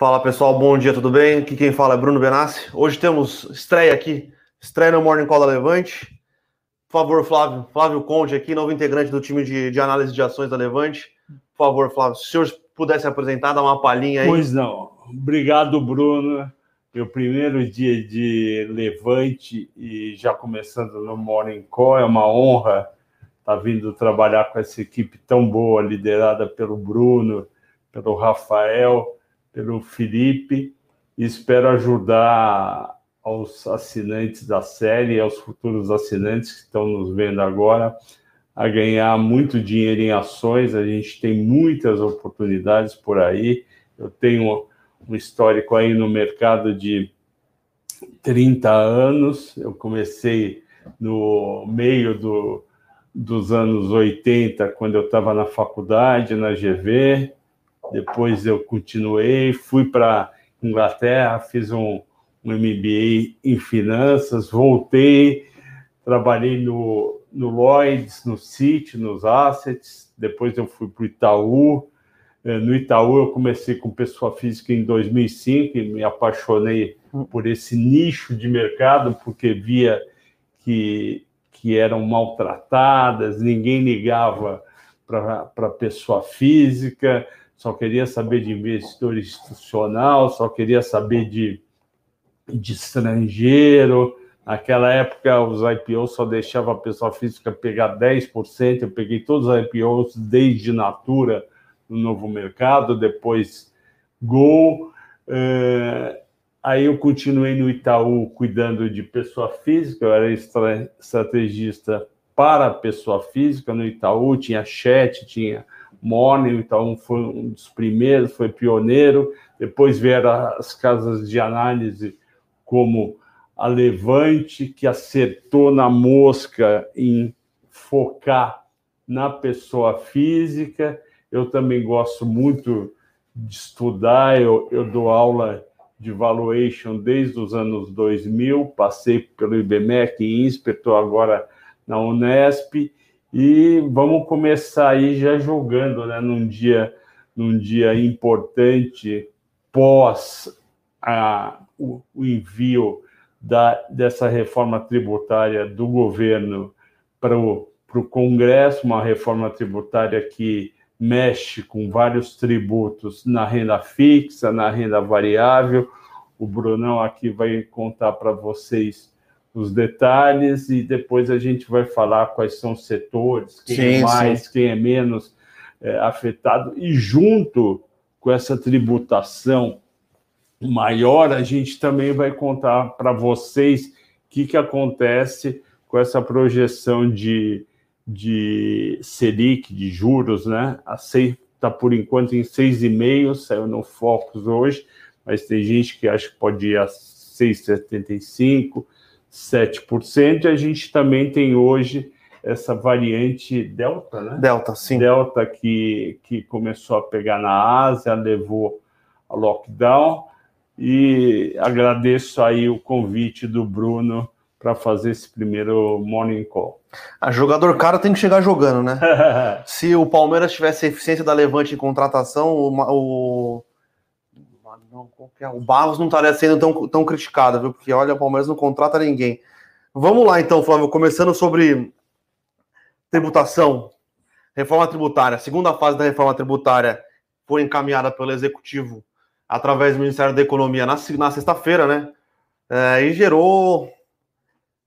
Fala pessoal, bom dia, tudo bem? Aqui quem fala é Bruno Benassi. Hoje temos estreia aqui, estreia no Morning Call da Levante. Por favor, Flávio, Flávio Conde aqui, novo integrante do time de, de análise de ações da Levante. Por favor, Flávio, se o senhor pudesse apresentar, dar uma palhinha aí. Pois não. Obrigado, Bruno. Meu primeiro dia de Levante e já começando no Morning Call, é uma honra estar vindo trabalhar com essa equipe tão boa, liderada pelo Bruno, pelo Rafael pelo Felipe espero ajudar aos assinantes da série, aos futuros assinantes que estão nos vendo agora, a ganhar muito dinheiro em ações. A gente tem muitas oportunidades por aí. Eu tenho um histórico aí no mercado de 30 anos. Eu comecei no meio do, dos anos 80, quando eu estava na faculdade, na GV depois eu continuei, fui para Inglaterra, fiz um, um MBA em finanças, voltei, trabalhei no, no Lloyds, no City, nos Assets, depois eu fui para o Itaú. Eh, no Itaú eu comecei com pessoa física em 2005 e me apaixonei por esse nicho de mercado, porque via que, que eram maltratadas, ninguém ligava para pessoa física, só queria saber de investidor institucional, só queria saber de, de estrangeiro. Naquela época, os IPOs só deixavam a pessoa física pegar 10%. Eu peguei todos os IPOs desde Natura no novo mercado, depois Gol. É, aí eu continuei no Itaú cuidando de pessoa física, eu era estrategista para pessoa física no Itaú, tinha chat, tinha Morning, então foi um dos primeiros, foi pioneiro. Depois vieram as casas de análise como a Levante, que acertou na mosca em focar na pessoa física. Eu também gosto muito de estudar, eu, eu dou aula de valuation desde os anos 2000, passei pelo IBMEC e INSPER, estou agora na Unesp, e vamos começar aí já jogando, né, num dia, num dia importante pós a, o, o envio da, dessa reforma tributária do governo para o Congresso, uma reforma tributária que mexe com vários tributos na renda fixa, na renda variável. O Brunão aqui vai contar para vocês os detalhes e depois a gente vai falar quais são os setores, quem é sim, é mais, sim. quem é menos é, afetado. E junto com essa tributação maior, a gente também vai contar para vocês o que, que acontece com essa projeção de, de Selic, de juros, né? Está por enquanto em 6,5, saiu no Focus hoje, mas tem gente que acha que pode ir a 6,75 7%. E a gente também tem hoje essa variante Delta, né? Delta, sim. Delta que, que começou a pegar na Ásia, levou a lockdown. E agradeço aí o convite do Bruno para fazer esse primeiro morning call. A jogador caro tem que chegar jogando, né? Se o Palmeiras tivesse a eficiência da Levante em contratação, o, o não, qualquer... O Barros não estaria sendo tão, tão criticado, viu? Porque olha, o Palmeiras não contrata ninguém. Vamos lá, então, Flávio, começando sobre tributação, reforma tributária. A segunda fase da reforma tributária foi encaminhada pelo Executivo através do Ministério da Economia na, na sexta-feira, né? É, e gerou.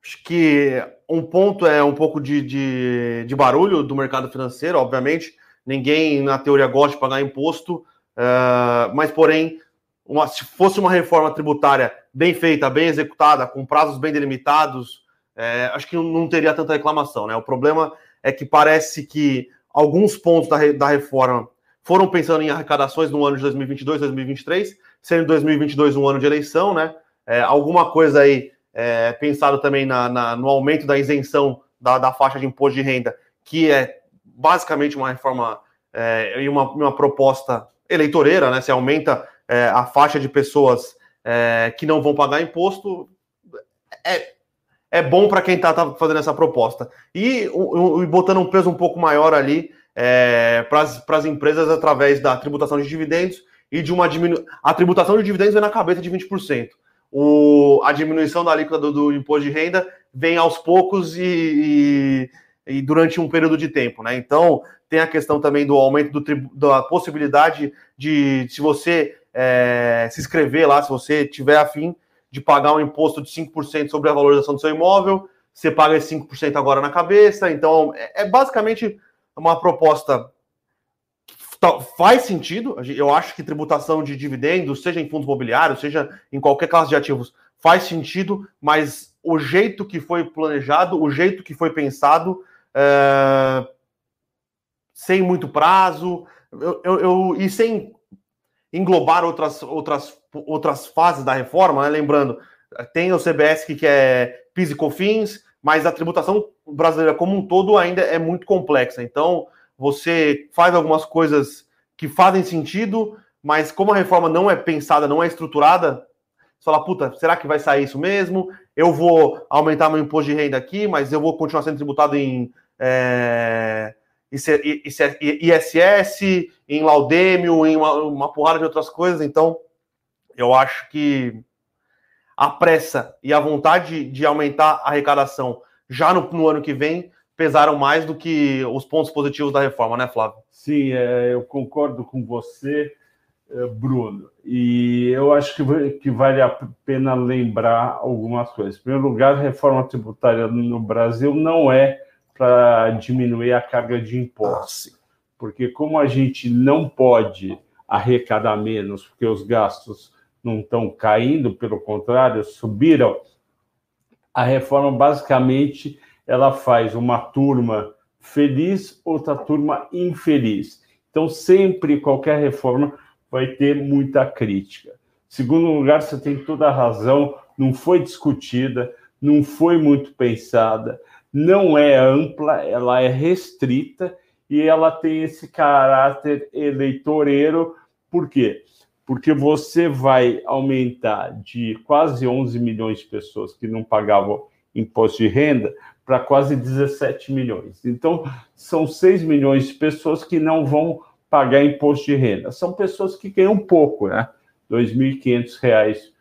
Acho que um ponto é um pouco de, de, de, barulho do mercado financeiro, obviamente. Ninguém, na teoria, gosta de pagar imposto, é, mas, porém, uma, se fosse uma reforma tributária bem feita, bem executada, com prazos bem delimitados, é, acho que não teria tanta reclamação. Né? O problema é que parece que alguns pontos da, da reforma foram pensando em arrecadações no ano de 2022, 2023, sendo 2022 um ano de eleição, né? É, alguma coisa aí é, pensado também na, na, no aumento da isenção da, da, faixa de imposto de renda, que é basicamente uma reforma é, e uma, uma proposta eleitoreira, né? Se aumenta é, a faixa de pessoas é, que não vão pagar imposto, é, é bom para quem está tá fazendo essa proposta. E, e, botando um peso um pouco maior ali é, para as empresas através da tributação de dividendos e de uma diminuição. A tributação de dividendos vem na cabeça de 20%. O, a diminuição da alíquota do, do imposto de renda vem aos poucos e, e, e, durante um período de tempo, né? Então, tem a questão também do aumento do, da possibilidade de, se você é, se inscrever lá, se você tiver afim de pagar um imposto de 5% sobre a valorização do seu imóvel, você paga esse 5% agora na cabeça. Então, é, é basicamente uma proposta faz sentido. Eu acho que tributação de dividendos, seja em fundos imobiliários, seja em qualquer classe de ativos, faz sentido, mas o jeito que foi planejado, o jeito que foi pensado, é... sem muito prazo, eu, eu, eu, e sem englobar outras, outras, outras fases da reforma, né? lembrando, tem o CBS que é PIS e COFINS, mas a tributação brasileira como um todo ainda é muito complexa. Então, você faz algumas coisas que fazem sentido, mas como a reforma não é pensada, não é estruturada, você fala, puta, será que vai sair isso mesmo? Eu vou aumentar meu imposto de renda aqui, mas eu vou continuar sendo tributado em é, ISS, em Laudêmio, em uma, uma porrada de outras coisas. Então, eu acho que a pressa e a vontade de aumentar a arrecadação já no, no ano que vem pesaram mais do que os pontos positivos da reforma, né, Flávio? Sim, é, eu concordo com você, é, Bruno. E eu acho que, que vale a pena lembrar algumas coisas. Em primeiro lugar, a reforma tributária no Brasil não é para diminuir a carga de impostos. Ah, porque como a gente não pode arrecadar menos, porque os gastos não estão caindo, pelo contrário, subiram, a reforma basicamente ela faz uma turma feliz, outra turma infeliz. Então, sempre qualquer reforma vai ter muita crítica. Segundo lugar, você tem toda a razão, não foi discutida, não foi muito pensada, não é ampla, ela é restrita e ela tem esse caráter eleitoreiro. Por quê? Porque você vai aumentar de quase 11 milhões de pessoas que não pagavam imposto de renda para quase 17 milhões. Então, são 6 milhões de pessoas que não vão pagar imposto de renda. São pessoas que ganham pouco, né? R$ 2.500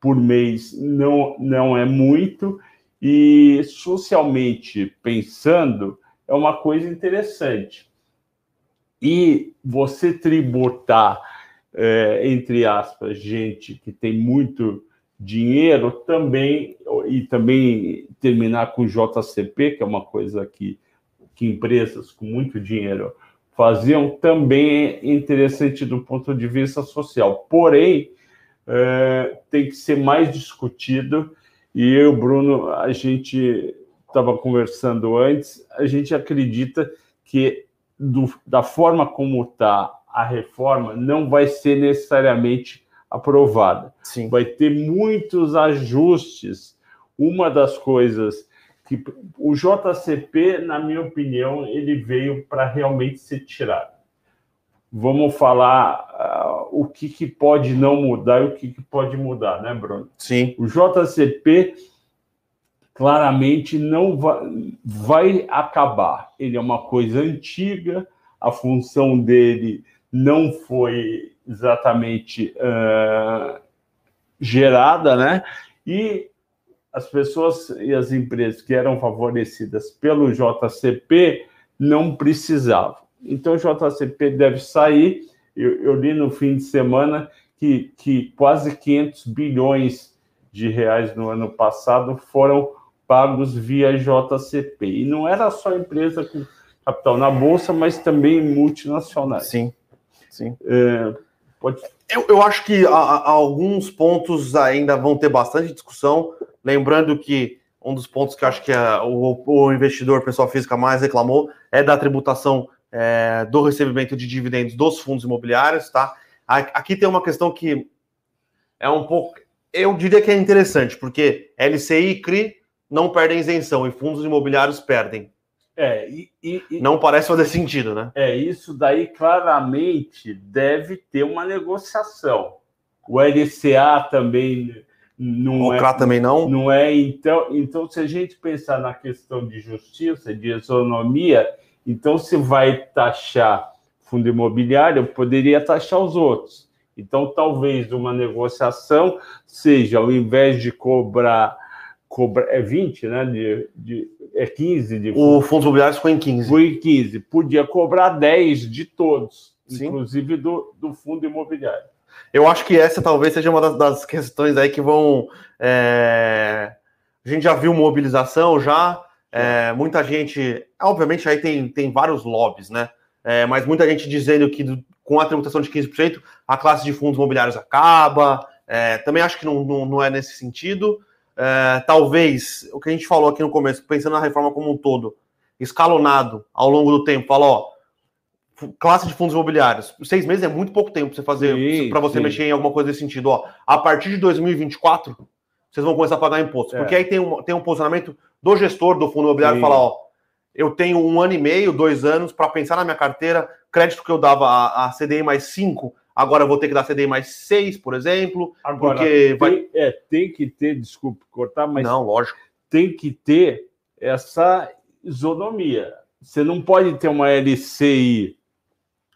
por mês não, não é muito, e socialmente pensando, é uma coisa interessante. E você tributar, é, entre aspas, gente que tem muito dinheiro também, e também terminar com JCP, que é uma coisa que, que empresas com muito dinheiro faziam, também é interessante do ponto de vista social. Porém, é, tem que ser mais discutido, e eu, Bruno, a gente estava conversando antes, a gente acredita que do, da forma como está a reforma, não vai ser necessariamente aprovada. Sim. Vai ter muitos ajustes. Uma das coisas que o JCP, na minha opinião, ele veio para realmente ser tirado. Vamos falar uh, o que, que pode não mudar e o que, que pode mudar, né, Bruno? Sim. O JCP claramente não vai, vai acabar. Ele é uma coisa antiga, a função dele não foi exatamente uh, gerada, né? E as pessoas e as empresas que eram favorecidas pelo JCP não precisavam. Então, o JCP deve sair. Eu, eu li no fim de semana que, que quase 500 bilhões de reais no ano passado foram pagos via JCP. E não era só empresa com capital na bolsa, mas também multinacionais. Sim, sim. É, Pode... Eu, eu acho que a, a, alguns pontos ainda vão ter bastante discussão. Lembrando que um dos pontos que acho que a, o, o, investidor, pessoa física, mais reclamou é da tributação é, do recebimento de dividendos dos fundos imobiliários, tá? Aqui tem uma questão que é um pouco. Eu diria que é interessante, porque LCI e CRI não perdem isenção e fundos imobiliários perdem. É, e, e, não parece fazer sentido, né? É, isso daí claramente deve ter uma negociação. O LCA também não o é. também não? Não é. Então, então, se a gente pensar na questão de justiça, de isonomia, então se vai taxar fundo imobiliário, poderia taxar os outros. Então, talvez uma negociação seja, ao invés de cobrar, cobrar é 20, né? De, de, é 15 de O Fundos Imobiliários ficou em 15. Foi em 15. Podia cobrar 10 de todos, Sim. inclusive do, do fundo imobiliário. Eu acho que essa talvez seja uma das, das questões aí que vão. É... A gente já viu mobilização já. É, muita gente, obviamente, aí tem, tem vários lobbies, né? É, mas muita gente dizendo que com a tributação de 15%, a classe de fundos imobiliários acaba. É, também acho que não, não, não é nesse sentido. É, talvez o que a gente falou aqui no começo, pensando na reforma como um todo, escalonado ao longo do tempo, fala, ó, classe de fundos imobiliários, seis meses é muito pouco tempo para você fazer, para você sim. mexer em alguma coisa nesse sentido. Ó, a partir de 2024, vocês vão começar a pagar imposto. É. Porque aí tem um, tem um posicionamento do gestor do fundo imobiliário falar, ó, eu tenho um ano e meio, dois anos para pensar na minha carteira, crédito que eu dava a, a CDI mais 5, agora eu vou ter que dar CDI mais 6, por exemplo. Agora, porque tem, vai... é, tem que ter, desculpe cortar, mas. Não, lógico. Tem que ter essa isonomia. Você não pode ter uma LCI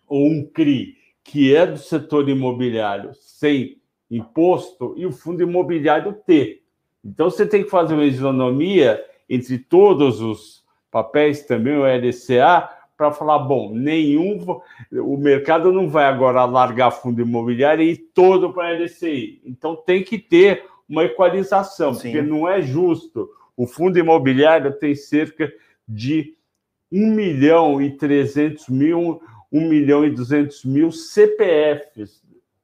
ou um CRI que é do setor imobiliário sem imposto e o fundo imobiliário ter. Então você tem que fazer uma isonomia entre todos os papéis, também o LCA, para falar, bom, nenhum, o mercado não vai agora largar fundo imobiliário e ir todo para a LCI. Então tem que ter uma equalização, Sim. porque não é justo. O fundo imobiliário tem cerca de 1 milhão e 300 mil, 1 milhão e 200 mil CPFs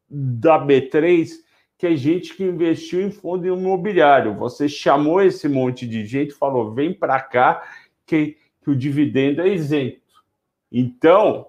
da B3, que é gente que investiu em fundo imobiliário. Você chamou esse monte de gente, falou: vem para cá, que, que o dividendo é isento. Então,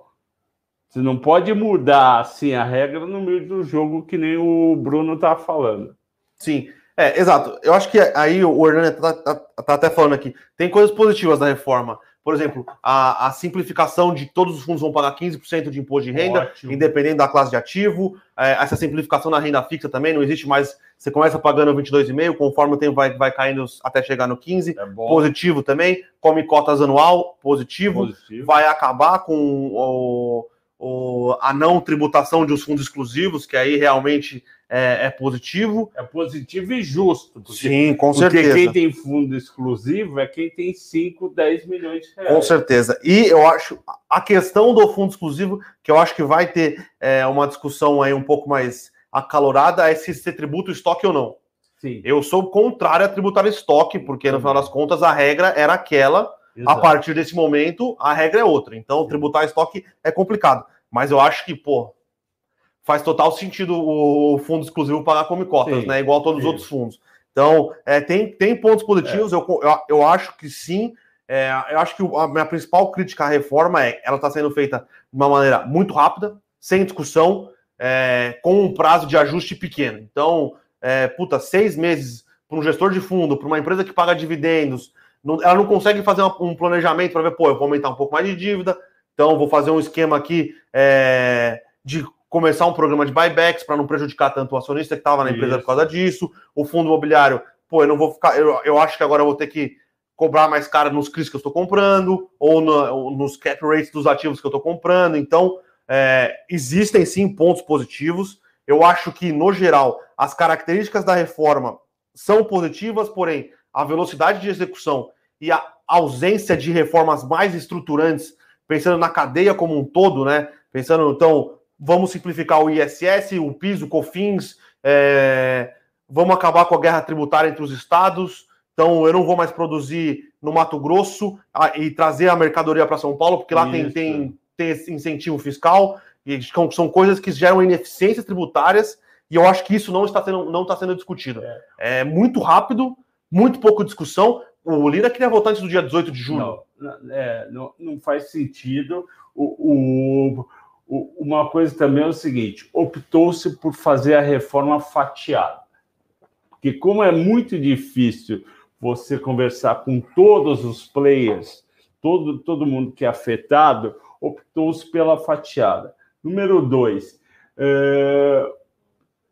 você não pode mudar assim a regra no meio do jogo, que nem o Bruno está falando. Sim, é, exato. Eu acho que aí o Hernani está tá, tá até falando aqui. Tem coisas positivas da reforma. Por exemplo, a, a, simplificação de todos os fundos vão pagar 15% de imposto de renda, Ótimo. independente da classe de ativo. É, essa simplificação na renda fixa também não existe mais. Você começa pagando 22,5%, conforme o tempo vai, vai caindo até chegar no 15%. É positivo também. Come cotas anual, positivo. positivo. Vai acabar com o, o, a não tributação de os fundos exclusivos, que aí realmente é, é, positivo. É positivo e justo. Porque, Sim, com certeza. Porque quem tem fundo exclusivo é quem tem 5, 10 milhões de reais. Com certeza. E eu acho a questão do fundo exclusivo, que eu acho que vai ter é, uma discussão aí um pouco mais acalorada, é se você tributa o estoque ou não. Sim. Eu sou contrário a tributar estoque, porque no final das contas a regra era aquela. Exato. A partir desse momento, a regra é outra. Então, tributar estoque é complicado. Mas eu acho que, pô, faz total sentido o fundo exclusivo pagar como cotas, sim, né? Igual todos sim. os outros fundos. Então, é, tem, tem pontos positivos, é. eu, eu, eu, acho que sim. É, eu acho que a minha principal crítica à reforma é ela está sendo feita de uma maneira muito rápida, sem discussão, é, com um prazo de ajuste pequeno. Então, é, puta, seis meses para um gestor de fundo, para uma empresa que paga dividendos, não, ela não consegue fazer um planejamento para ver, pô, eu vou aumentar um pouco mais de dívida, então vou fazer um esquema aqui é, de começar um programa de buybacks para não prejudicar tanto o acionista que estava na empresa Isso. por causa disso. O fundo imobiliário, pô, eu não vou ficar. Eu, eu acho que agora eu vou ter que cobrar mais caro nos CRIs que eu estou comprando, ou, ou, nos cap rates dos ativos que eu estou comprando. Então, é, existem sim pontos positivos. Eu acho que, no geral, as características da reforma são positivas, porém, a velocidade de execução e a ausência de reformas mais estruturantes, pensando na cadeia como um todo, né? Pensando, então, vamos simplificar o ISS, o PIS, o COFINS, é, vamos acabar com a guerra tributária entre os estados. Então, eu não vou mais produzir no Mato Grosso a, e trazer a mercadoria para São Paulo, porque lá tem, tem, tem esse incentivo fiscal, e são coisas que geram ineficiências tributárias, e eu acho que isso não está sendo, não está sendo discutido. É. é muito rápido, muito pouco discussão. O Lira queria votar antes do dia 18 de julho. Não, é, não, não faz sentido. O, o, uma coisa também é o seguinte: optou-se por fazer a reforma fatiada. Porque, como é muito difícil você conversar com todos os players, todo, todo mundo que é afetado, optou-se pela fatiada. Número dois, é,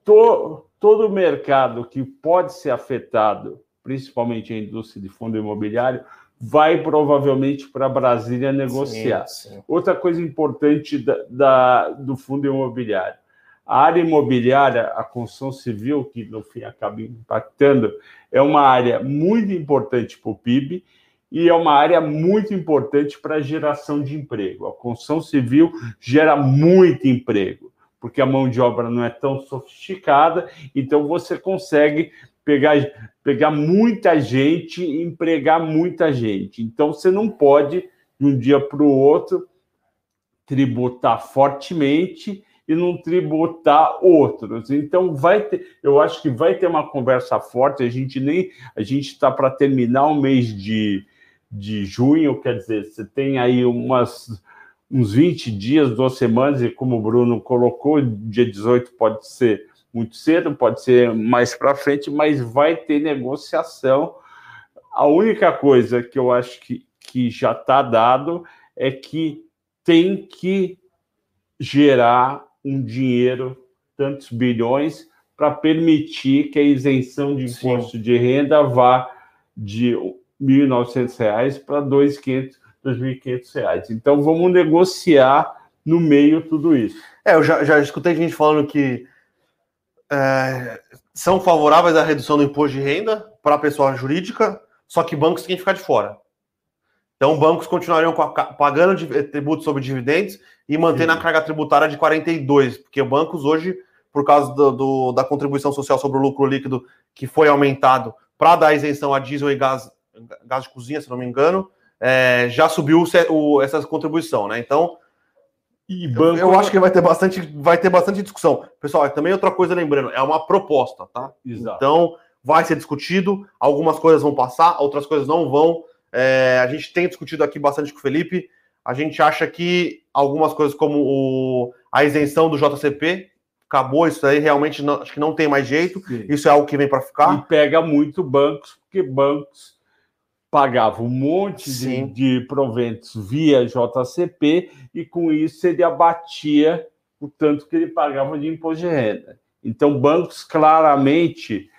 to, todo mercado que pode ser afetado, principalmente a indústria de fundo imobiliário, vai provavelmente para Brasília negociar. Sim, sim. Outra coisa importante da, da, do fundo imobiliário: A área imobiliária, a construção civil, que no fim acaba impactando, é uma área muito importante para o PIB e é uma área muito importante para a geração de emprego. A construção civil gera muito emprego, porque a mão de obra não é tão sofisticada, então você consegue pegar, pegar muita gente e empregar muita gente. Então você não pode, de um dia para o outro, tributar fortemente e não tributar outros. Então vai ter, eu acho que vai ter uma conversa forte. A gente nem a gente está para terminar o mês de, de junho, quer dizer, você tem aí umas uns 20 dias, duas semanas, e como o Bruno colocou, dia 18 pode ser muito cedo, pode ser mais para frente, mas vai ter negociação. A única coisa que eu acho que, que já está dado é que tem que gerar um dinheiro, tantos bilhões, para permitir que a isenção de imposto Sim. de renda vá de R$ 1.900 para R$ 2.500. Então, vamos negociar no meio tudo isso. É, eu já, já escutei gente falando que é, são favoráveis à redução do imposto de renda para a pessoa jurídica, só que bancos têm que ficar de fora. Então, bancos continuariam pagando eh, tributo sobre dividendos e mantendo Sim. a carga tributária de 42, porque bancos hoje, por causa do, do, da contribuição social sobre o lucro líquido, que foi aumentado para dar isenção a diesel e gás, gás de cozinha, se não me engano, é, já subiu o, essa contribuição, né? Então, banco... eu, eu, acho que vai ter bastante, vai ter bastante discussão. Pessoal, também outra coisa lembrando, é uma proposta, tá? Exato. Então, vai ser discutido, algumas coisas vão passar, outras coisas não vão. É, a gente tem discutido aqui bastante com o Felipe. A gente acha que algumas coisas como o, a isenção do JCP acabou isso aí, realmente não, acho que não tem mais jeito. Sim. Isso é algo que vem para ficar. E pega muito bancos, porque bancos pagavam um monte de, de, proventos via JCP e com isso ele abatia o tanto que ele pagava de imposto de renda. Então, bancos claramente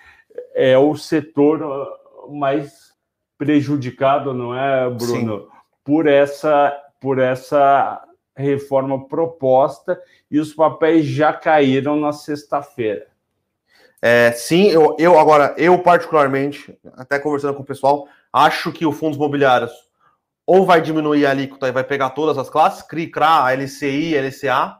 é o setor mais prejudicado, não é, Bruno, Sim. por essa por essa reforma proposta e os papéis já caíram na sexta-feira. É, sim, eu, eu agora, eu particularmente, até conversando com o pessoal, acho que o fundos imobiliários ou vai diminuir a alíquota e vai pegar todas as classes, CRI, CRA, LCI, LCA,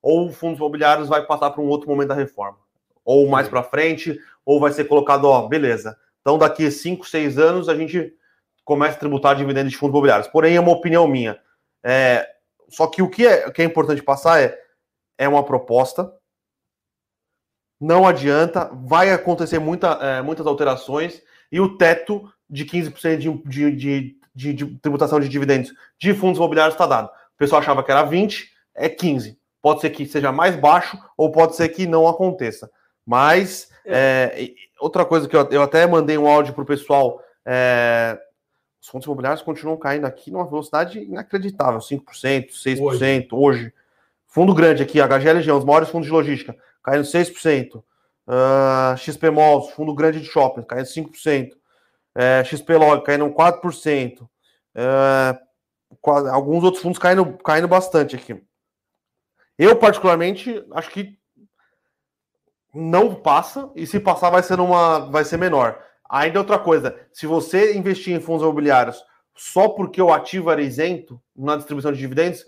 ou fundos imobiliários vai passar para um outro momento da reforma. Ou mais para frente, ou vai ser colocado, ó, beleza, então, daqui a 5, 6 anos, a gente começa a tributar dividendos de fundos imobiliários. Porém, é uma opinião minha. É, só que o que é, que é importante passar é, é uma proposta, não adianta, vai acontecer muita, é, muitas alterações, e o teto de 15% de, de, de, de, tributação de dividendos de fundos imobiliários está dado. O pessoal achava que era 20, é 15. Pode ser que seja mais baixo, ou pode ser que não aconteça. Mas é. É, outra coisa que eu, eu, até mandei um áudio para o pessoal: é, os fundos imobiliários continuam caindo aqui numa velocidade inacreditável 5%, 6% hoje. hoje. Fundo grande aqui, HGLG, os maiores fundos de logística, caindo 6%. Uh, XP Malls, fundo grande de shopping, caindo 5%. É, XP Log caindo 4%. É, alguns outros fundos caindo, caindo bastante aqui. Eu, particularmente, acho que não passa, e se passar vai ser uma vai ser menor. Ainda outra coisa, se você investir em fundos imobiliários só porque o ativo era isento na distribuição de dividendos,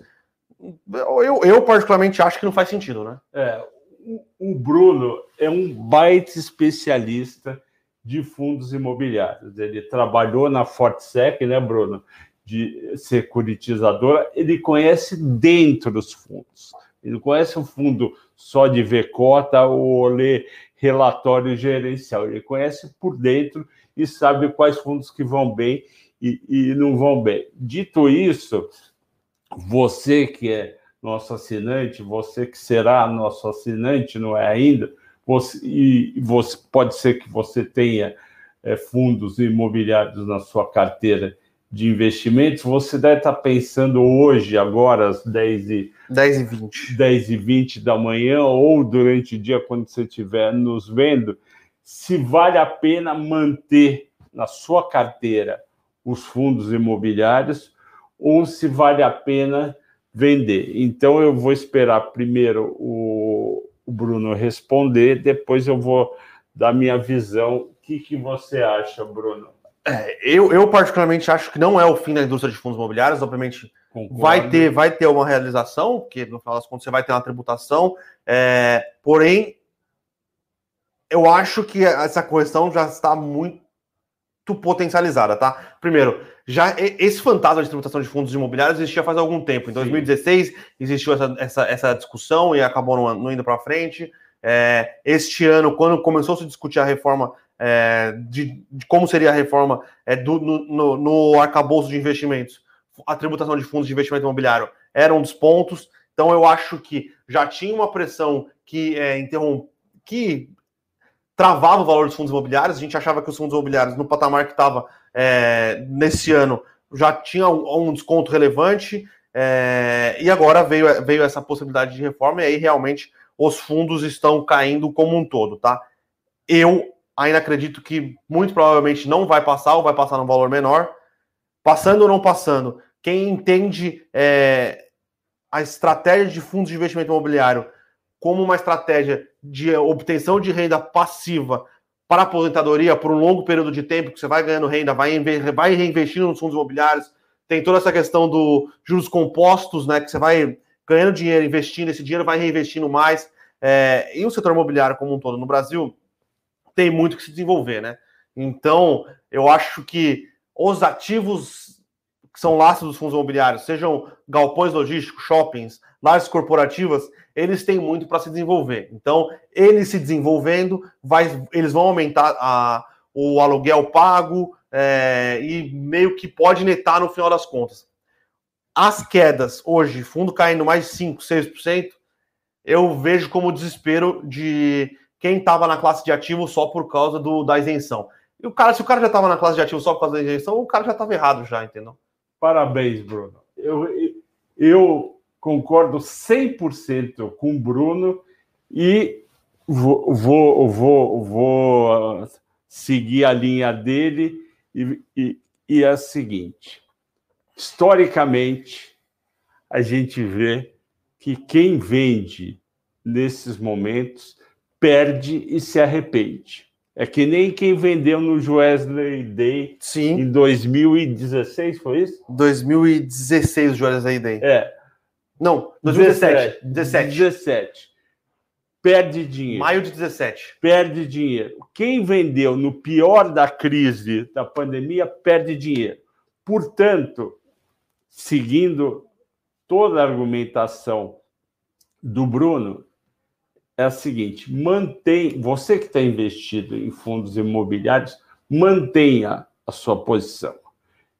eu, eu particularmente acho que não faz sentido, né? É, o Bruno é um baita especialista de fundos imobiliários. Ele trabalhou na Fortsec, né, Bruno? De securitizadora, ele conhece dentro dos fundos. Ele conhece o fundo só de ver cota ou ler relatório gerencial. Ele conhece por dentro e sabe quais fundos que vão bem e, e não vão bem. Dito isso, você que é nosso assinante, você que será nosso assinante, não é ainda, você, e você, pode ser que você tenha é, fundos imobiliários na sua carteira de investimentos, você deve estar pensando hoje, agora, às 10 e, 10 e 20. 10 e 20 da manhã, ou durante o dia, quando você estiver nos vendo, se vale a pena manter na sua carteira os fundos imobiliários ou se vale a pena vender. Então, eu vou esperar primeiro o, o Bruno responder, depois eu vou dar minha visão. O que, que você acha, Bruno? É, eu, eu, particularmente, acho que não é o fim da indústria de fundos imobiliários, obviamente. Concordo. Vai ter, vai ter uma realização, porque no final das contas você vai ter uma tributação, é, porém, eu acho que essa correção já está muito potencializada, tá? Primeiro, já esse fantasma de tributação de fundos imobiliários existia faz algum tempo. Em 2016 Sim. existiu essa, essa, essa, discussão e acabou não, não indo para frente. É, este ano, quando começou a se discutir a reforma é, de, de, como seria a reforma é, do, no, no, no arcabouço de investimentos, a tributação de fundos de investimento imobiliário era um dos pontos. Então, eu acho que já tinha uma pressão que é, interrompe, que travava o valor dos fundos imobiliários. A gente achava que os fundos imobiliários, no patamar que estava é, nesse ano, já tinha um, desconto relevante. É, e agora veio, veio essa possibilidade de reforma, e aí realmente os fundos estão caindo como um todo, tá? Eu ainda acredito que muito provavelmente não vai passar, ou vai passar num valor menor. Passando ou não passando, quem entende é, a estratégia de fundos de investimento imobiliário como uma estratégia de obtenção de renda passiva para aposentadoria por um longo período de tempo, que você vai ganhando renda, vai, vai reinvestindo nos fundos imobiliários, tem toda essa questão do juros compostos, né? Que você vai ganhando dinheiro, investindo, esse dinheiro vai reinvestindo mais. É, e o setor imobiliário como um todo no Brasil tem muito que se desenvolver, né? Então, eu acho que os ativos que são laços dos fundos imobiliários, sejam galpões logísticos, shoppings, lajes corporativas, eles têm muito para se desenvolver. Então, eles se desenvolvendo, vai, eles vão aumentar a, o aluguel pago é, e meio que pode netar no final das contas. As quedas hoje, fundo caindo mais 5, 6%, eu vejo como desespero de quem estava na classe de ativo só por causa do, da isenção. E o cara, se o cara já estava na classe de ativo só por causa da isenção, o cara já estava errado já, entendeu? Parabéns, Bruno. Eu, eu concordo 100% com o Bruno e vou, vou, vou, vou seguir a linha dele e, e, e é a seguinte: historicamente, a gente vê que quem vende nesses momentos perde e se arrepende. É que nem quem vendeu no Wesley Day Sim. em 2016, foi isso? 2016 o Wesley Day. É. Não, 2017. 17. 17. Perde dinheiro. Maio de 17. Perde dinheiro. Quem vendeu no pior da crise da pandemia perde dinheiro. Portanto, seguindo toda a argumentação do Bruno, é a seguinte: mantém, você que está investido em fundos imobiliários, mantenha a sua posição.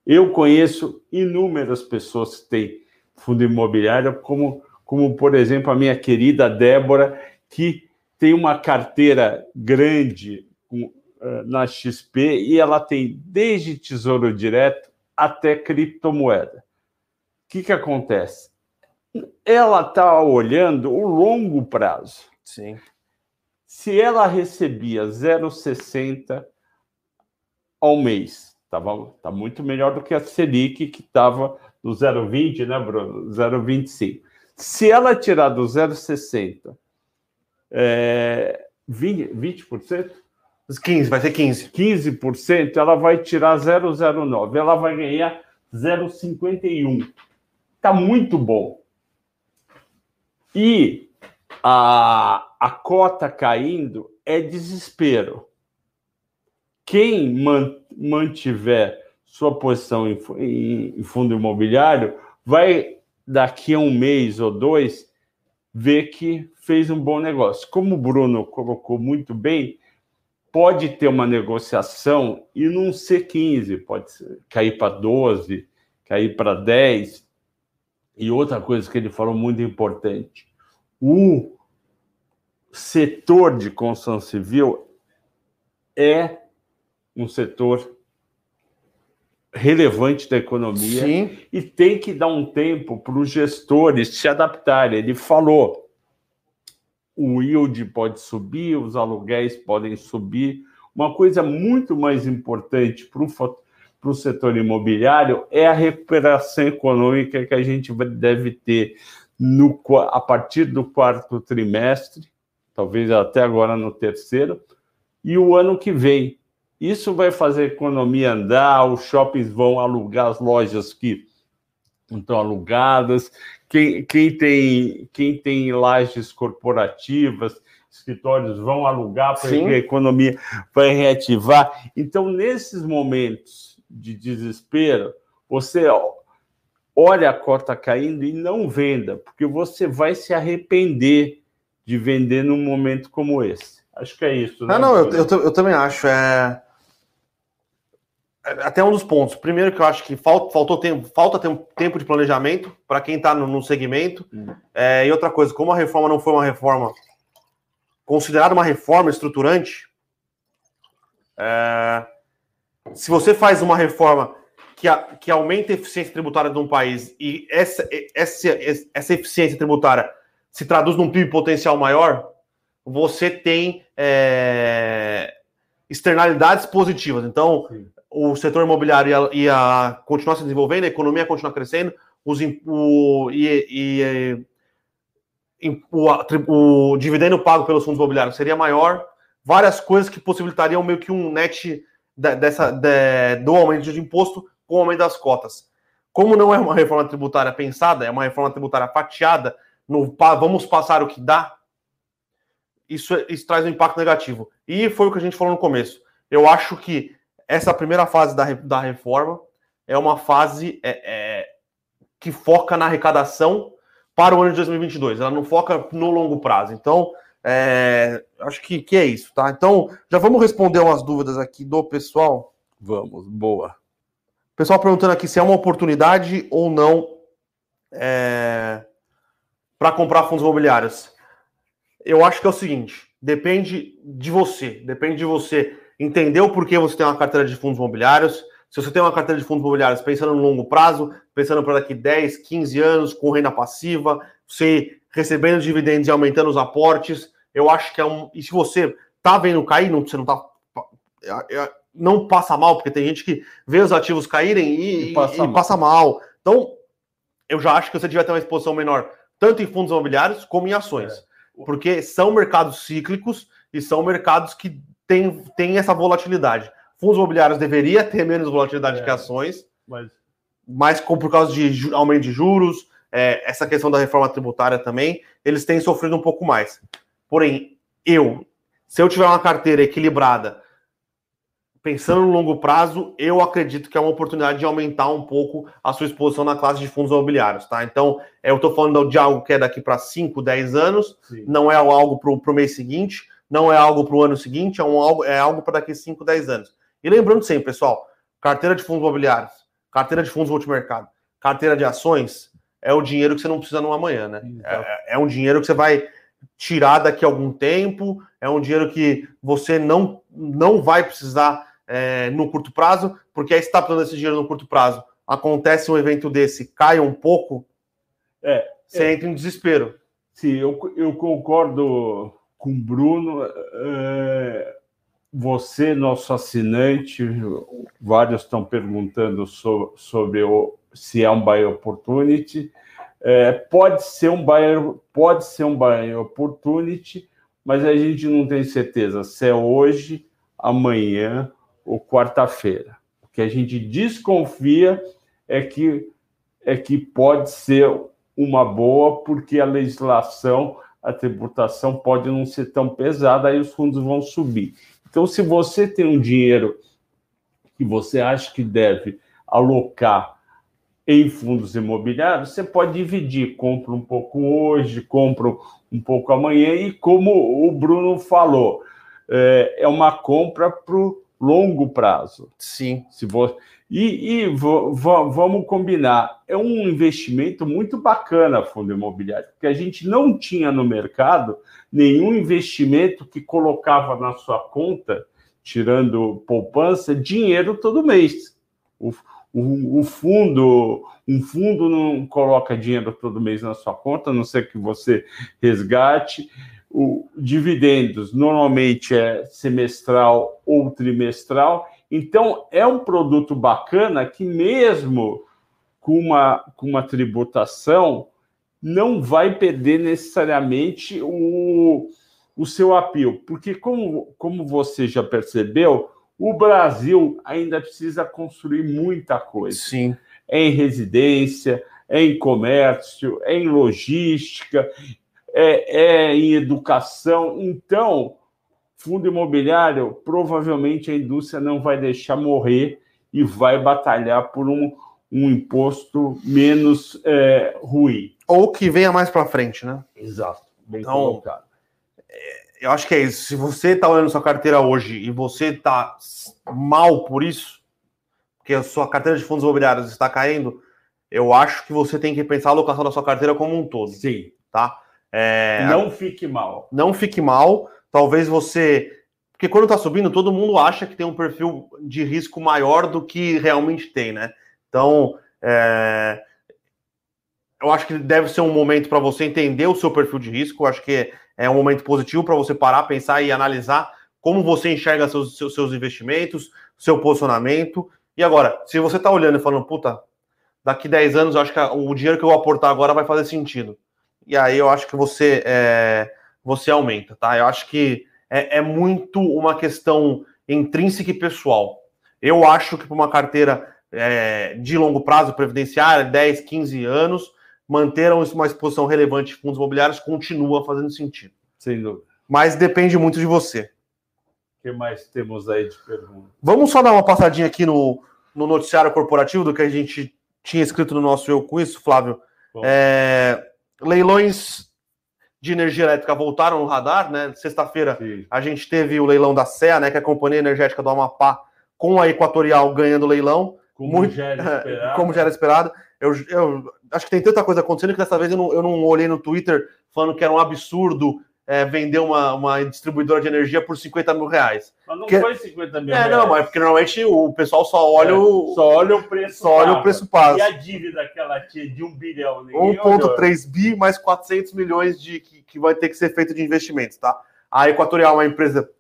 Eu conheço inúmeras pessoas que têm fundo imobiliário, como, como por exemplo a minha querida Débora, que tem uma carteira grande uh, na XP e ela tem desde tesouro direto até criptomoeda. O que, que acontece? Ela está olhando o longo prazo. Sim. Se ela recebia 0,60 ao mês, tava, tá muito melhor do que a Selic, que estava no 0,20, né, Bruno? 0,25. Se ela tirar do 0,60 é, 20%, 20%? 15, vai ser 15. 15%, ela vai tirar 0,09. Ela vai ganhar 0,51. Está muito bom. E a, a cota caindo é desespero. Quem mantiver sua posição em, em, em fundo imobiliário vai, daqui a um mês ou dois, ver que fez um bom negócio. Como o Bruno colocou muito bem, pode ter uma negociação e não ser 15, pode ser, cair para 12, cair para 10. E outra coisa que ele falou muito importante: o setor de construção civil é um setor relevante da economia Sim. e tem que dar um tempo para os gestores se adaptarem. Ele falou: o yield pode subir, os aluguéis podem subir. Uma coisa muito mais importante para o setor imobiliário é a recuperação econômica que a gente deve ter no, a partir do quarto trimestre talvez até agora no terceiro, e o ano que vem. Isso vai fazer a economia andar, os shoppings vão alugar as lojas que estão alugadas, quem, quem, tem, quem tem lajes corporativas, escritórios vão alugar para a economia vai reativar. Então, nesses momentos de desespero, você olha a cota caindo e não venda, porque você vai se arrepender de vender num momento como esse. Acho que é isso. Né? Não, não, eu, eu, eu, também acho. É... Até um dos pontos. Primeiro que eu acho que falta, faltou tempo, falta tempo, de planejamento para quem está no, no, segmento. Hum. É, e outra coisa, como a reforma não foi uma reforma considerada uma reforma estruturante, é... se você faz uma reforma que, a, que aumenta a eficiência tributária de um país e essa, essa, essa eficiência tributária se traduz num PIB potencial maior, você tem é, externalidades positivas. Então. O setor imobiliário ia, ia, continuar se desenvolvendo, a economia ia continuar crescendo, os, o, e, o, o, dividendo pago pelos fundos imobiliários seria maior, várias coisas que possibilitariam meio que um net dessa, de, do aumento de imposto com o aumento das cotas. Como não é uma reforma tributária pensada, é uma reforma tributária fatiada, no vamos passar o que dá, isso, isso traz um impacto negativo. E foi o que a gente falou no começo. Eu acho que essa primeira fase da, da reforma é uma fase é, é, que foca na arrecadação para o ano de 2022. Ela não foca no longo prazo. Então, é, acho que, que é isso, tá? Então, já vamos responder umas dúvidas aqui do pessoal. Vamos, boa. Pessoal perguntando aqui se é uma oportunidade ou não é, para comprar fundos imobiliários. Eu acho que é o seguinte: depende de você, depende de você entender o porquê você tem uma carteira de fundos imobiliários. Se você tem uma carteira de fundos imobiliários pensando no longo prazo, pensando para daqui 10, 15 anos, com renda passiva, você recebendo dividendos e aumentando os aportes, eu acho que é um. E se você tá vendo cair, não, você não tá. É, é, não passa mal, porque tem gente que vê os ativos caírem e, e, passa, e mal. passa, mal. Então, eu já acho que você devia ter uma exposição menor, tanto em fundos imobiliários como em ações. É. Porque são mercados cíclicos e são mercados que têm, têm essa volatilidade. Fundos imobiliários deveria ter menos volatilidade é. que ações, mas, mas por causa de aumento de juros, é, essa questão da reforma tributária também, eles têm sofrido um pouco mais. Porém, eu, se eu tiver uma carteira equilibrada, pensando no longo prazo, eu acredito que é uma oportunidade de aumentar um pouco a sua exposição na classe de fundos imobiliários, tá? Então, eu estou falando de algo que é daqui para 5, 10 anos, Sim. não é algo para o mês seguinte, não é algo para o ano seguinte, é, um, algo, é algo para daqui 5, 10 anos. E lembrando sempre, pessoal, carteira de fundos imobiliários, carteira de fundos multimercado, carteira de ações, é o dinheiro que você não precisa no amanhã, né? É, é um dinheiro que você vai tirar daqui a algum tempo, é um dinheiro que você não, não vai precisar é, no curto prazo, porque aí está precisando esse dinheiro no curto prazo. Acontece um evento desse, cai um pouco, é, você é, entra em desespero. Sim, eu, eu concordo com o Bruno. É, você, nosso assinante, vários estão perguntando so, sobre o, se é um buy opportunity. É, pode ser um buy, pode ser um buy opportunity, mas a gente não tem certeza se é hoje, amanhã ou quarta-feira. O que a gente desconfia é que é que pode ser uma boa, porque a legislação, a tributação pode não ser tão pesada, aí os fundos vão subir. Então, se você tem um dinheiro que você acha que deve alocar em fundos imobiliários, você pode dividir, compra um pouco hoje, compra um pouco amanhã, e como o Bruno falou, é, é uma compra para o longo prazo. Sim. Se você... E, e vamos combinar, é um investimento muito bacana fundo imobiliário, porque a gente não tinha no mercado nenhum investimento que colocava na sua conta, tirando poupança, dinheiro todo mês. O, o, o, fundo, um fundo não coloca dinheiro todo mês na sua conta, a não ser que você resgate o dividendos normalmente é semestral ou trimestral, então é um produto bacana que mesmo com uma, com uma tributação não vai perder necessariamente o, o, seu apelo, porque como, como você já percebeu, o Brasil ainda precisa construir muita coisa. Sim. Em residência, em comércio, em logística, é, é em educação. Então, fundo imobiliário, provavelmente a indústria não vai deixar morrer e vai batalhar por um, um imposto menos é, ruim. Ou que venha mais para frente, né? Exato. Bem então, colocado. É, eu acho que é isso. Se você está olhando sua carteira hoje e você está mal por isso, porque a sua carteira de fundos imobiliários está caindo, eu acho que você tem que pensar a alocação da sua carteira como um todo. Sim. Tá? É, não fique mal. Não fique mal. Talvez você. Porque quando está subindo, todo mundo acha que tem um perfil de risco maior do que realmente tem, né? Então, é... eu acho que deve ser um momento para você entender o seu perfil de risco. Eu acho que é um momento positivo para você parar, pensar e analisar como você enxerga seus, seus, seus investimentos, seu posicionamento. E agora, se você está olhando e falando, puta, daqui 10 anos eu acho que o dinheiro que eu vou aportar agora vai fazer sentido. E aí eu acho que você é, você aumenta, tá? Eu acho que é, é muito uma questão intrínseca e pessoal. Eu acho que para uma carteira é, de longo prazo, previdenciária, 10, 15 anos, manter uma exposição relevante em fundos imobiliários continua fazendo sentido. Sem dúvida. Mas depende muito de você. O que mais temos aí de pergunta? Vamos só dar uma passadinha aqui no, no noticiário corporativo do que a gente tinha escrito no nosso Eu Com Isso, Flávio. É, leilões de energia elétrica voltaram no radar, né? Sexta-feira a gente teve o leilão da CEA, né? Que é a Companhia Energética do Amapá, com a Equatorial ganhando o leilão. Como muito, já era esperado. Como já era esperado. Eu, eu, acho que tem tanta coisa acontecendo que dessa vez eu não, eu não olhei no Twitter falando que era um absurdo é, vender uma, uma distribuidora de energia por 50 mil reais. Mas não foi 50 mil é, reais. não, mas porque normalmente o pessoal só olha é, o. Só olha o preço. Só olha o preço pago. E a dívida que ela tinha de um bilhão? 1,3 bi mais 400 milhões de que, que vai ter que ser feito de investimentos, tá? A Equatorial é uma empresa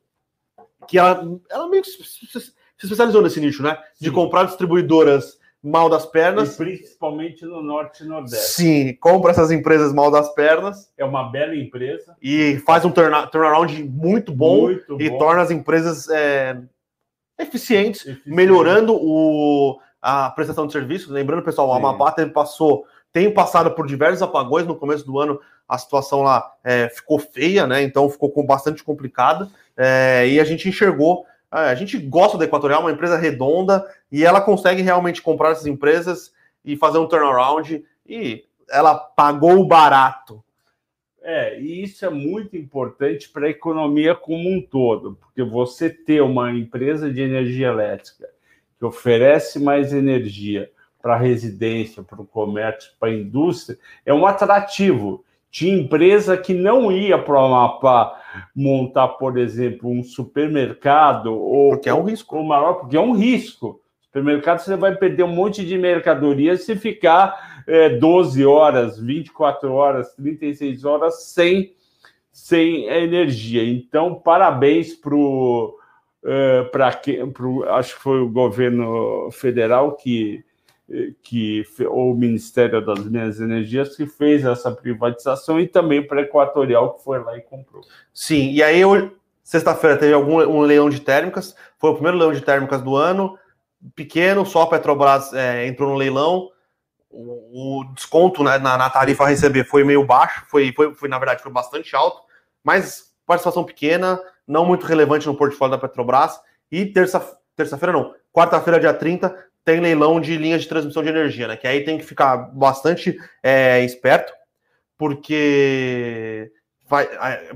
que ela, ela meio que se especializou nesse nicho, né? Sim. De comprar distribuidoras mal das pernas. E principalmente no norte e nordeste. Sim, compra essas empresas mal das pernas. É uma bela empresa. E faz um turn turnaround muito bom muito e bom. torna as empresas é, eficientes, Eficiente. melhorando o, a prestação de serviços. Lembrando, pessoal, o Amapá passou, tem passado por diversos apagões no começo do ano. A situação lá é, ficou feia, né? Então ficou com bastante complicada. É, e a gente enxergou a gente gosta da Equatorial, uma empresa redonda, e ela consegue realmente comprar essas empresas e fazer um turnaround, e ela pagou barato. É, e isso é muito importante para a economia como um todo, porque você ter uma empresa de energia elétrica que oferece mais energia para a residência, para o comércio, para a indústria, é um atrativo. Tinha empresa que não ia para o Amapá montar, por exemplo, um supermercado. Ou, porque é um risco. Ou maior, porque é um risco. Supermercado você vai perder um monte de mercadoria se ficar é, 12 horas, 24 horas, 36 horas sem, sem energia. Então, parabéns para o. É, para acho que foi o governo federal que que o Ministério das Minas e Energias que fez essa privatização e também para a Equatorial que foi lá e comprou. Sim, e aí sexta-feira teve algum um leilão de térmicas, foi o primeiro leilão de térmicas do ano, pequeno, só a Petrobras é, entrou no leilão, o, o desconto né, na, na, tarifa a receber foi meio baixo, foi, foi, foi, na verdade foi bastante alto, mas participação pequena, não muito relevante no portfólio da Petrobras, e terça, terça-feira não, quarta-feira, dia 30, tem leilão de linhas de transmissão de energia, né? Que aí tem que ficar bastante é, esperto, porque vai,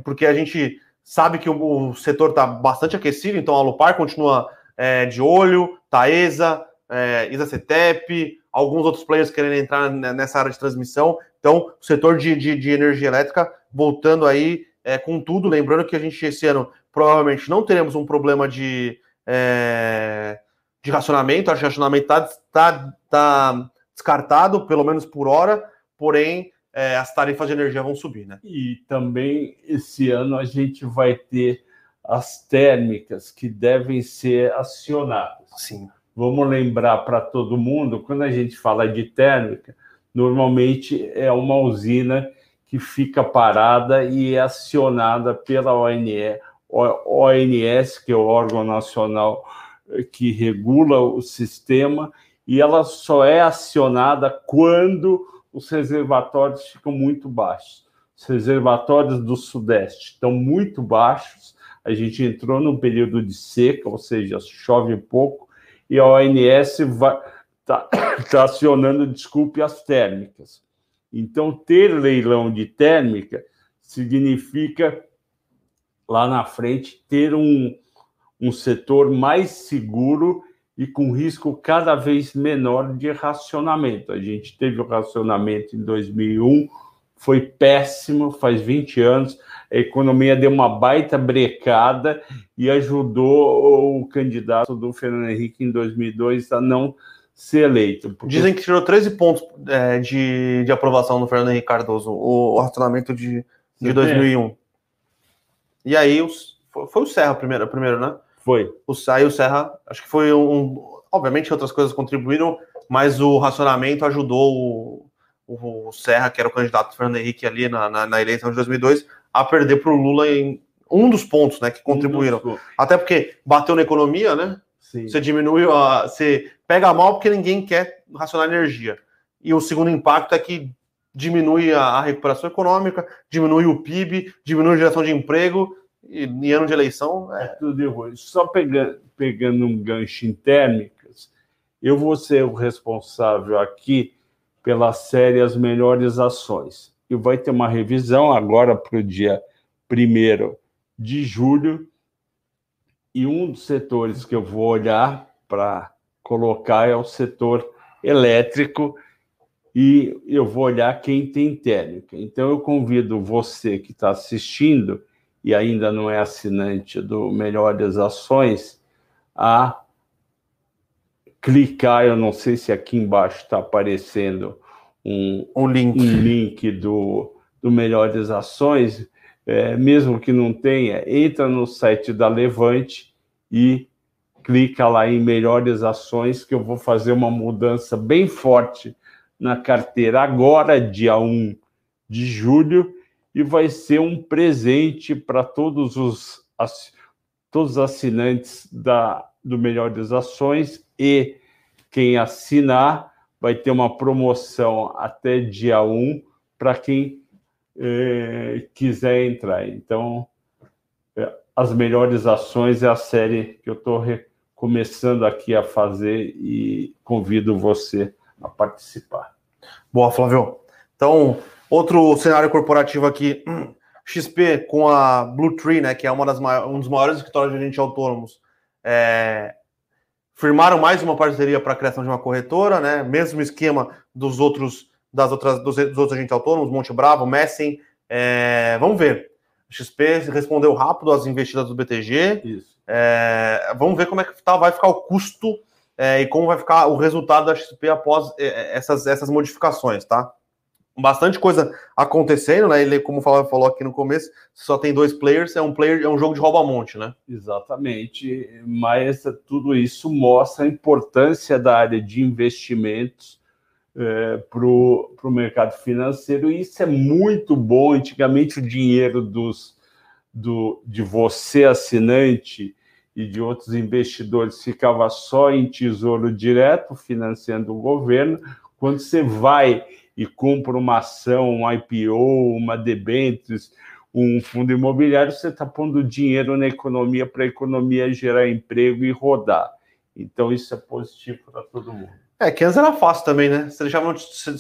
porque a gente sabe que o, o setor está bastante aquecido, então a Lupar continua é, de olho, Taesa, é, Isacetep, alguns outros players querendo entrar nessa área de transmissão. Então, o setor de, de, de energia elétrica voltando aí é, com tudo. Lembrando que a gente esse ano provavelmente não teremos um problema de é, de racionamento. Acho que o racionamento está tá, tá descartado, pelo menos por hora, porém é, as tarifas de energia vão subir, né? E também esse ano a gente vai ter as térmicas que devem ser acionadas. Sim. Vamos lembrar para todo mundo, quando a gente fala de térmica, normalmente é uma usina que fica parada e é acionada pela ONS, ONS, que é o órgão nacional que regula o sistema, e ela só é acionada quando os reservatórios ficam muito baixos. Os reservatórios do Sudeste estão muito baixos. A gente entrou num período de seca, ou seja, chove pouco, e a ONS está tá acionando, desculpe, as térmicas. Então, ter leilão de térmica significa, lá na frente, ter um, um setor mais seguro e com risco cada vez menor de racionamento. A gente teve o racionamento em 2001, foi péssimo, faz 20 anos, a economia deu uma baita brecada e ajudou o candidato do Fernando Henrique em 2002 a não ser eleito. Porque... Dizem que tirou 13 pontos é, de, de aprovação do Fernando Henrique Cardoso, o, o racionamento de, de 2001. E aí os, foi, foi, o Serra primeiro, primeiro, né? Foi. O, aí o Serra, acho que foi um. Obviamente outras coisas contribuíram, mas o racionamento ajudou o, o, Serra, que era o candidato do Fernando Henrique ali na, na, na eleição de 2002, a perder para o Lula em um dos pontos né, que contribuíram. Um Até porque bateu na economia, né? Sim. Você diminui, a, você pega mal porque ninguém quer racionar energia. E o segundo impacto é que diminui a, a recuperação econômica, diminui o PIB, diminui a geração de emprego e em ano de eleição é, é tudo de ruim. Só pegando, pegando um gancho em térmicas, eu vou ser o responsável aqui pela série As Melhores Ações. E vai ter uma revisão agora para o dia 1 de julho. E um dos setores que eu vou olhar para colocar é o setor elétrico e eu vou olhar quem tem térmica. Então eu convido você que está assistindo e ainda não é assinante do Melhores Ações, a clicar, eu não sei se aqui embaixo está aparecendo um, um, link. um link do, do Melhores Ações, é, mesmo que não tenha, entra no site da Levante e clica lá em Melhores Ações, que eu vou fazer uma mudança bem forte na carteira agora, dia 1 de julho, e vai ser um presente para todos os, todos os assinantes da, do Melhores Ações e quem assinar vai ter uma promoção até dia 1 para quem eh, quiser entrar. Então, é, as melhores ações é a série que eu estou começando aqui a fazer e convido você a participar. Boa, Flávio. Então, Outro cenário corporativo aqui, XP com a Blue Tree, né, que é uma das um dos maiores escritórios de agentes autônomos, é, firmaram mais uma parceria para a criação de uma corretora, né, mesmo esquema dos outros das outras dos, dos outros agentes autônomos, Monte Bravo, Messen, é, vamos ver. XP respondeu rápido às investidas do BTG. É, vamos ver como é que tá, vai ficar o custo é, e como vai ficar o resultado da XP após é, essas, essas modificações, tá? Bastante coisa acontecendo, né? Ele, como falou, falou aqui no começo, só tem dois players, é um player, é um jogo de rouba-monte, né? Exatamente, mas tudo isso mostra a importância da área de investimentos é, para o mercado financeiro, e isso é muito bom. Antigamente, o dinheiro dos, do, de você, assinante, e de outros investidores ficava só em tesouro direto, financiando o governo. Quando você vai e compra uma ação, um IPO, uma debêntures, um fundo imobiliário, você está pondo dinheiro na economia para a economia gerar emprego e rodar. Então, isso é positivo para todo mundo. É, que antes era fácil também, né? Você deixava um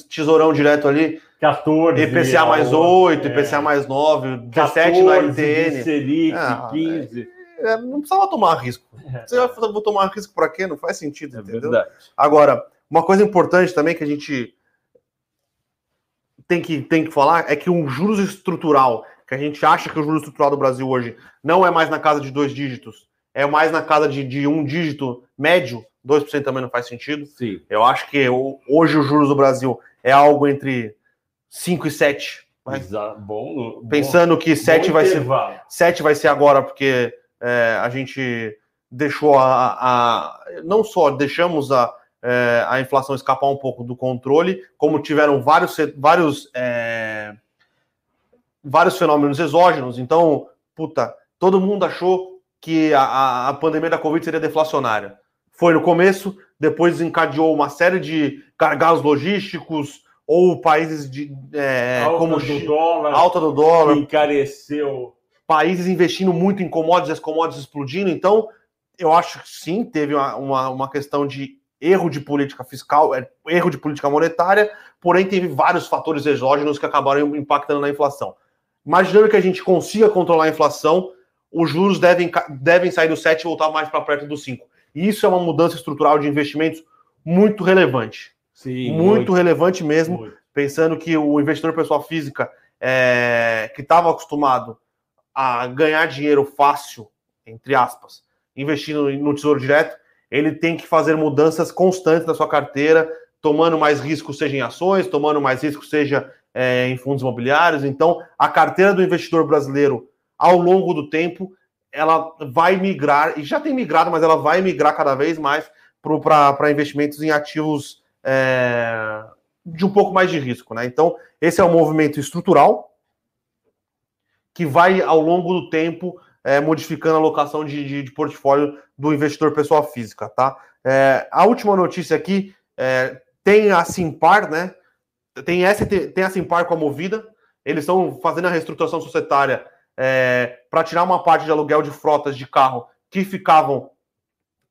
tesourão direto ali. 14. IPCA mais 8, é. IPCA mais 9, 17 no LTN. Selic, ah, 15. É, não precisava tomar risco. É. Você vai tomar risco para quê? Não faz sentido, é entendeu? Verdade. Agora, uma coisa importante também que a gente tem que, tem que falar é que um juros estrutural, que a gente acha que o juros estrutural do Brasil hoje não é mais na casa de dois dígitos, é mais na casa de, de um dígito médio, 2% também não faz sentido. Sim. Eu acho que hoje o juros do Brasil é algo entre 5 e 7. Exato. Bom, Pensando bom, que 7 vai ser 7 vai ser agora, porque é, a gente deixou a, a. Não só deixamos a é, a inflação escapar um pouco do controle, como tiveram vários, vários é, vários fenômenos exógenos. Então, puta, todo mundo achou que a, a pandemia da Covid seria deflacionária. Foi no começo, depois encadeou uma série de gargalos logísticos ou países de é, alta como do dólar, alta do dólar, encareceu, países investindo muito em commodities, as commodities explodindo. Então, eu acho que sim, teve uma, uma, uma questão de erro de política fiscal, é, erro de política monetária, porém teve vários fatores exógenos que acabaram impactando na inflação. Imaginando que a gente consiga controlar a inflação, os juros devem, devem sair do 7 e voltar mais para perto do 5. E isso é uma mudança estrutural de investimentos muito relevante. Sim, muito, muito relevante mesmo, muito. pensando que o investidor pessoa física é, que estava acostumado a ganhar dinheiro fácil, entre aspas, investindo no tesouro direto, ele tem que fazer mudanças constantes na sua carteira, tomando mais risco, seja em ações, tomando mais risco, seja é, em fundos imobiliários. Então, a carteira do investidor brasileiro, ao longo do tempo, ela vai migrar, e já tem migrado, mas ela vai migrar cada vez mais para investimentos em ativos é, de um pouco mais de risco. Né? Então, esse é um movimento estrutural que vai, ao longo do tempo, é, modificando a alocação de, de, de, portfólio do investidor pessoa física, tá? É, a última notícia aqui é, tem a Simpar, né? Tem, essa, tem a Simpar com a Movida. Eles estão fazendo a reestruturação societária é, para tirar uma parte de aluguel de frotas de carro que ficavam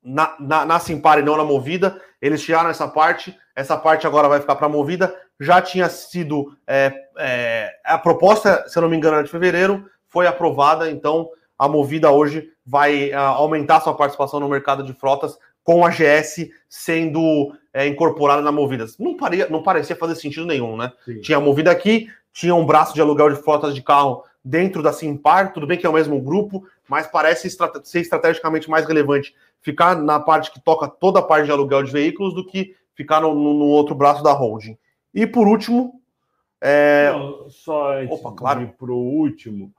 na, na, na Simpar e não na Movida. Eles tiraram essa parte. Essa parte agora vai ficar para a Movida. Já tinha sido é, é, a proposta, se eu não me engano, de fevereiro, foi aprovada. Então a Movida hoje vai uh, aumentar sua participação no mercado de frotas com a GS sendo é, incorporada na Movida. Não, paria, não parecia fazer sentido nenhum, né? Sim. Tinha a Movida aqui, tinha um braço de aluguel de frotas de carro dentro da Simpar, tudo bem que é o mesmo grupo, mas parece ser estrategicamente mais relevante ficar na parte que toca toda a parte de aluguel de veículos do que ficar no, no outro braço da holding. E por último. É... Não, só antes Opa, claro. para o último,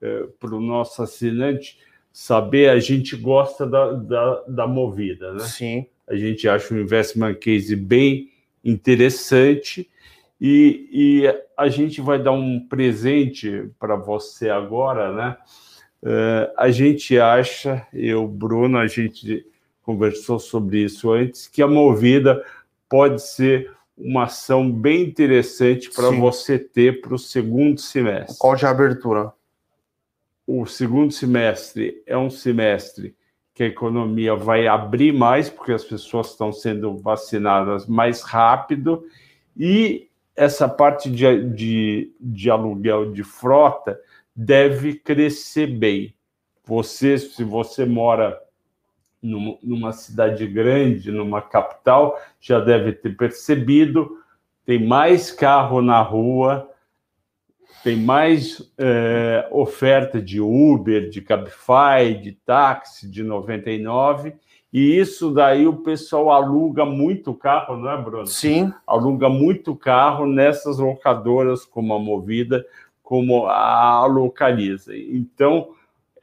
é, para o nosso assinante saber, a gente gosta da, da, da movida, né? Sim. A gente acha um investment case bem interessante e, e a gente vai dar um presente para você agora, né? Uh, a gente acha, eu, Bruno, a gente conversou sobre isso antes, que a Movida pode ser uma ação bem interessante para você ter para o segundo semestre. Qual de abertura? O segundo semestre é um semestre que a economia vai abrir mais, porque as pessoas estão sendo vacinadas mais rápido, e essa parte de, de, de aluguel de frota deve crescer bem. Você, se você mora numa cidade grande, numa capital, já deve ter percebido, tem mais carro na rua, tem mais é, oferta de Uber, de Cabify, de táxi, de 99, e isso daí o pessoal aluga muito carro, não é, Bruno? Sim. Aluga muito carro nessas locadoras como a Movida, como a Localiza. Então,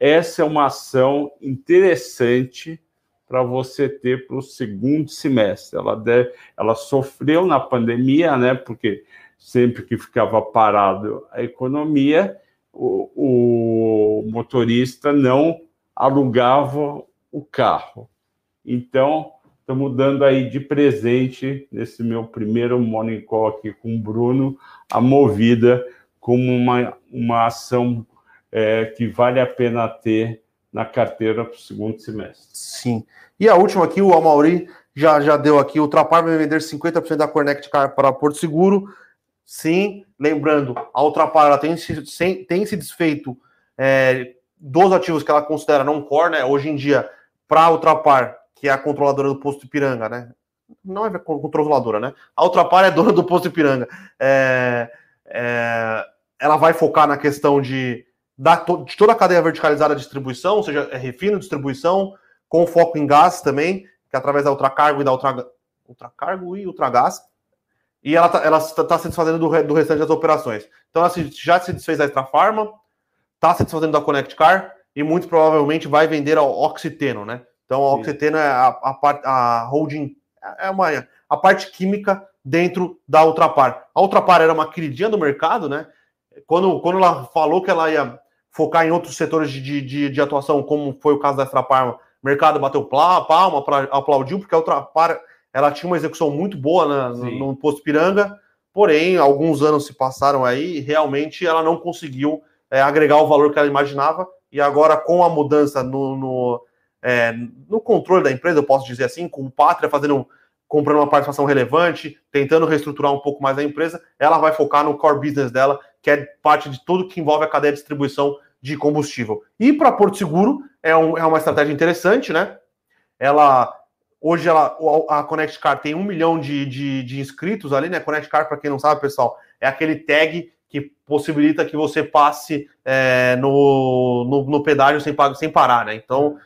essa é uma ação interessante para você ter para o segundo semestre. Ela, deve, ela sofreu na pandemia, né? Porque sempre que ficava parado a economia, o, o motorista não alugava o carro. Então, estamos dando aí de presente, nesse meu primeiro Morning Call aqui com o Bruno, a Movida como uma, uma ação é, que vale a pena ter na carteira para o segundo semestre. Sim. E a última aqui, o Amauri já, já deu aqui, o Trapar vai vender 50% da Connect Car para Porto Seguro, Sim, lembrando, a Ultrapar ela tem, se, tem se desfeito é, dos ativos que ela considera não core, né? Hoje em dia, para a Ultrapar, que é a controladora do posto Ipiranga, né? Não é controladora, né? A Ultrapar é dona do posto Ipiranga. É, é, ela vai focar na questão de, da, de toda a cadeia verticalizada de distribuição, ou seja, é refino, distribuição, com foco em gás também, que é através da Ultracargo e da Ultra, Ultracargo e Ultragás e ela está ela tá se desfazendo do, do restante das operações. Então ela se, já se desfez da Extra Pharma, está se desfazendo da Connect Car e muito provavelmente vai vender ao Oxiteno, né? Então a Oxiteno é a, a, a holding, é uma, a parte química dentro da Ultrapar. A Ultrapar era uma queridinha do mercado, né? quando, quando ela falou que ela ia focar em outros setores de, de, de atuação, como foi o caso da Extra Parma, o mercado bateu palma, aplaudiu, porque a outra par, ela tinha uma execução muito boa na, no, no posto Piranga, porém, alguns anos se passaram aí e realmente ela não conseguiu é, agregar o valor que ela imaginava, e agora com a mudança no, no, é, no controle da empresa, eu posso dizer assim, com o Pátria fazendo comprando uma participação relevante, tentando reestruturar um pouco mais a empresa, ela vai focar no core business dela, que é parte de tudo que envolve a cadeia de distribuição de combustível. E para Porto Seguro é, um, é, uma estratégia interessante, né? Ela hoje ela, a Connect Car tem um milhão de, de, de inscritos ali, né? Connect Car, para quem não sabe, pessoal, é aquele tag que possibilita que você passe é, no, no, no, pedágio sem, sem parar, né? Então,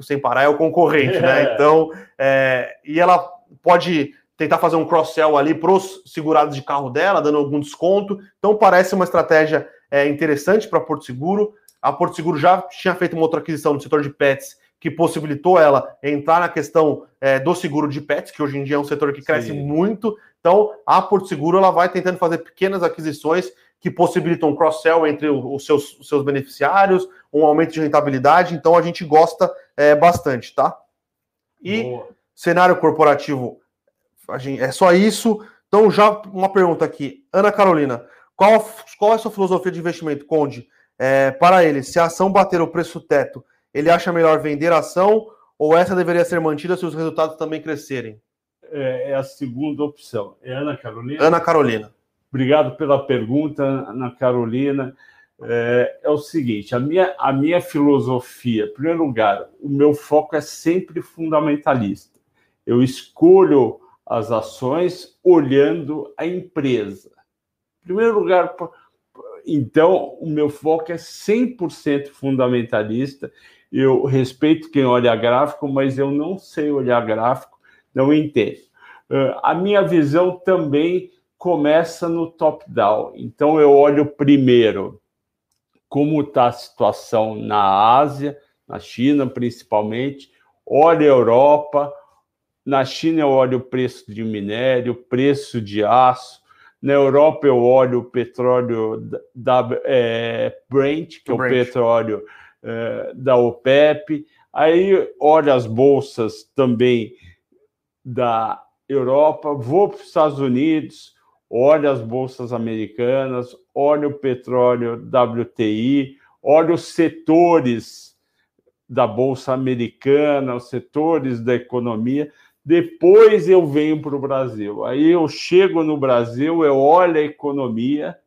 sem parar é o concorrente, né? Então, é, e ela pode tentar fazer um cross-sell ali para os segurados de carro dela, dando algum desconto. Então, parece uma estratégia é, interessante para Porto Seguro. A Porto Seguro já tinha feito uma outra aquisição no setor de pets que possibilitou ela entrar na questão é, do seguro de pets, que hoje em dia é um setor que cresce Sim. muito. Então, a Porto Seguro ela vai tentando fazer pequenas aquisições que possibilitam um cross-sell entre os seus, os seus beneficiários, um aumento de rentabilidade. Então, a gente gosta é, bastante, tá? E Boa. cenário corporativo, gente, é só isso. Então, já uma pergunta aqui. Ana Carolina, qual, qual é a sua filosofia de investimento, Conde? É, para ele, se a ação bater o preço teto, ele acha melhor vender a ação ou essa deveria ser mantida se os resultados também crescerem? É, é a segunda opção. É Ana Carolina? Ana Carolina. Obrigado pela pergunta, Ana Carolina. É, é, o seguinte: a minha, a minha filosofia, em primeiro lugar, o meu foco é sempre fundamentalista. Eu escolho as ações olhando a empresa primeiro lugar, então, o meu foco é 100% fundamentalista. Eu respeito quem olha gráfico, mas eu não sei olhar gráfico, não entendo. Uh, a minha visão também começa no top-down. Então, eu olho primeiro como está a situação na Ásia, na China principalmente, olho a Europa. Na China, eu olho o preço de minério, preço de aço, na Europa eu olho o petróleo da é, Brent, que o é o Brent. petróleo é, da OPEP. Aí olho as bolsas também da Europa, vou para os Estados Unidos, olho as bolsas americanas, olho o petróleo WTI, olho os setores da bolsa americana, os setores da economia. Depois eu venho para o Brasil. Aí eu chego no Brasil, eu olho a economia.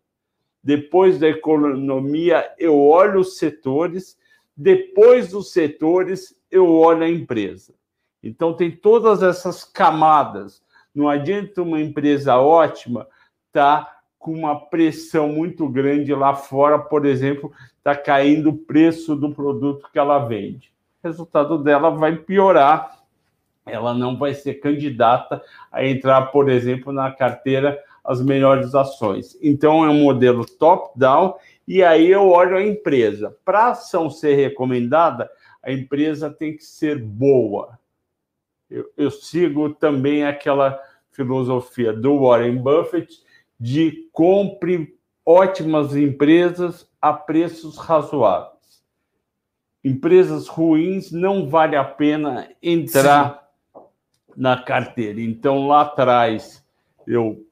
Depois da economia, eu olho os setores. Depois dos setores, eu olho a empresa. Então, tem todas essas camadas. Não adianta uma empresa ótima estar tá com uma pressão muito grande lá fora, por exemplo, está caindo o preço do produto que ela vende. O resultado dela vai piorar ela não vai ser candidata a entrar, por exemplo, na carteira as melhores ações. Então é um modelo top-down e aí eu olho a empresa. Para a ação ser recomendada, a empresa tem que ser boa. Eu, eu sigo também aquela filosofia do Warren Buffett de compre ótimas empresas a preços razoáveis. Empresas ruins não vale a pena entrar na carteira. Então, lá atrás, eu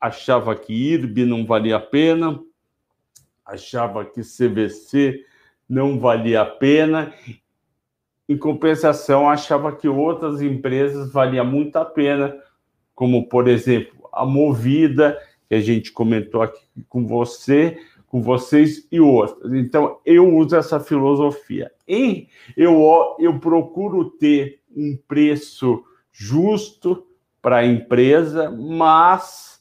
achava que IRB não valia a pena, achava que CVC não valia a pena. Em compensação, achava que outras empresas valia muito a pena, como, por exemplo, a Movida, que a gente comentou aqui com você, com vocês e outras. Então, eu uso essa filosofia. E eu, eu procuro ter um preço justo para a empresa, mas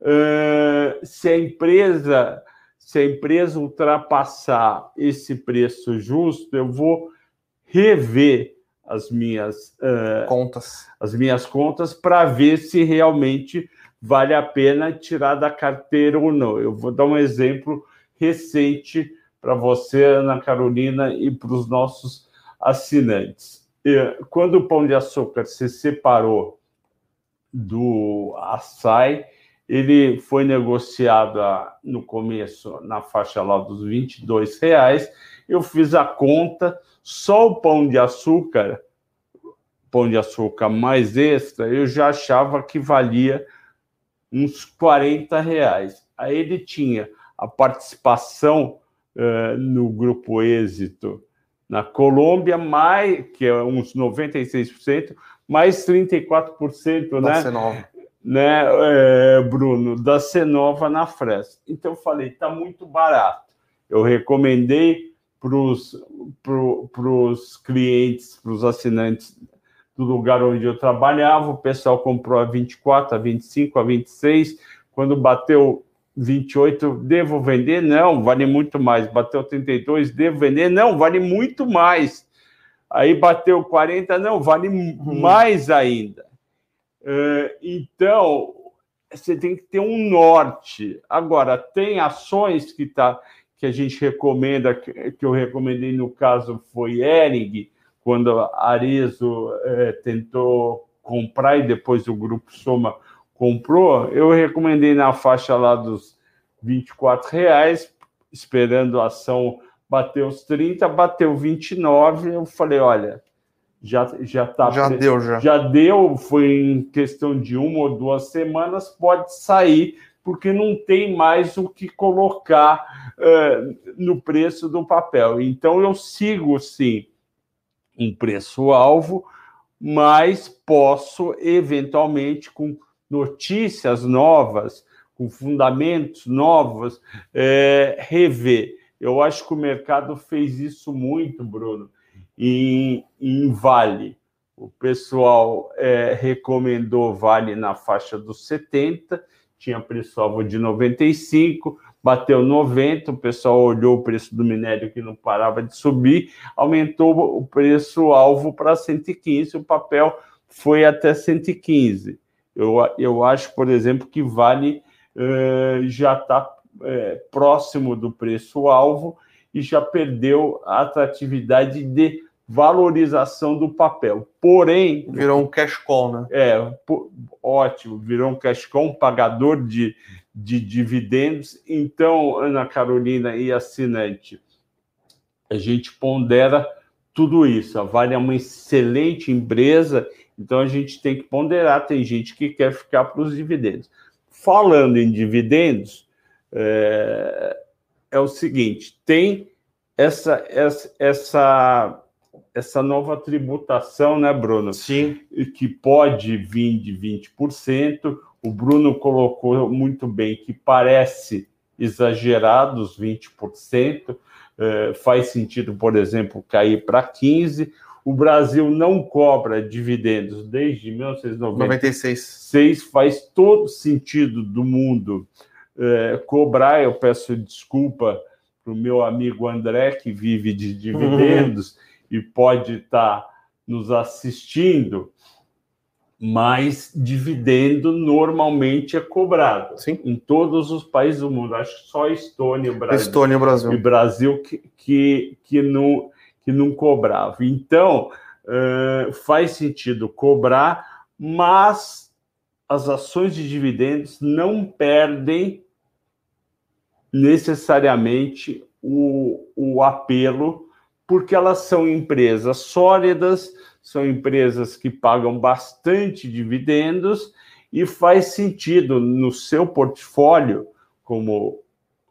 uh, se a empresa se a empresa ultrapassar esse preço justo, eu vou rever as minhas uh, contas, as minhas contas para ver se realmente vale a pena tirar da carteira ou não. Eu vou dar um exemplo recente para você, Ana Carolina, e para os nossos assinantes quando o Pão de Açúcar se separou do Açaí, ele foi negociado no começo na faixa lá dos 22 reais. Eu fiz a conta, só o pão de açúcar, pão de açúcar mais extra, eu já achava que valia uns 40 reais. Aí ele tinha a participação uh, no grupo Êxito na Colômbia, mais, que é uns 96%, mais 34%, da né? Cenova. Né, é, Bruno, da Cenova na Fresca. Então eu falei, está muito barato. Eu recomendei para os clientes, para os assinantes do lugar onde eu trabalhava, o pessoal comprou a 24, a 25, a 26. Quando bateu 28, devo vender? Não, vale muito mais. Bateu 32, devo vender? Não, vale muito mais. Aí bateu 40, não, vale uhum. mais ainda. É, então, você tem que ter um norte. Agora, tem ações que, tá, que a gente recomenda, que eu recomendei no caso foi Ering, quando a Arezo é, tentou comprar e depois o Grupo Soma comprou, eu recomendei na faixa lá dos 24 reais, esperando a ação bater os 30, bateu 29, eu falei, olha, já já tá já deu já. já deu, foi em questão de uma ou duas semanas, pode sair porque não tem mais o que colocar uh, no preço do papel. Então eu sigo sim um preço alvo, mas posso eventualmente com notícias novas, com fundamentos novos, é, rever. Eu acho que o mercado fez isso muito, Bruno, em, em Vale. O pessoal é, recomendou Vale na faixa dos 70, tinha preço-alvo de 95, bateu 90, o pessoal olhou o preço do minério que não parava de subir, aumentou o preço-alvo para 115, o papel foi até 115. Eu, eu acho, por exemplo, que Vale uh, já está uh, é, próximo do preço-alvo e já perdeu a atratividade de valorização do papel. Porém. Virou um cash call, né? É, ótimo, virou um cash call, um pagador de, de dividendos. Então, Ana Carolina e assinante, a gente pondera tudo isso. A Vale é uma excelente empresa então a gente tem que ponderar, tem gente que quer ficar para os dividendos. Falando em dividendos, é, é o seguinte: tem essa, essa, essa, essa nova tributação, né, Bruno? Sim. Que pode vir de 20%. O Bruno colocou muito bem que parece exagerado os 20%. É, faz sentido, por exemplo, cair para 15%. O Brasil não cobra dividendos desde 1996. Faz todo sentido do mundo é, cobrar. Eu peço desculpa para o meu amigo André, que vive de dividendos uhum. e pode estar tá nos assistindo, mas dividendo normalmente é cobrado Sim. em todos os países do mundo. Acho que só Estônia e Brasil, Estônia, Brasil. e Brasil que, que, que não que não cobrava. Então, uh, faz sentido cobrar, mas as ações de dividendos não perdem necessariamente o, o apelo, porque elas são empresas sólidas, são empresas que pagam bastante dividendos e faz sentido no seu portfólio, como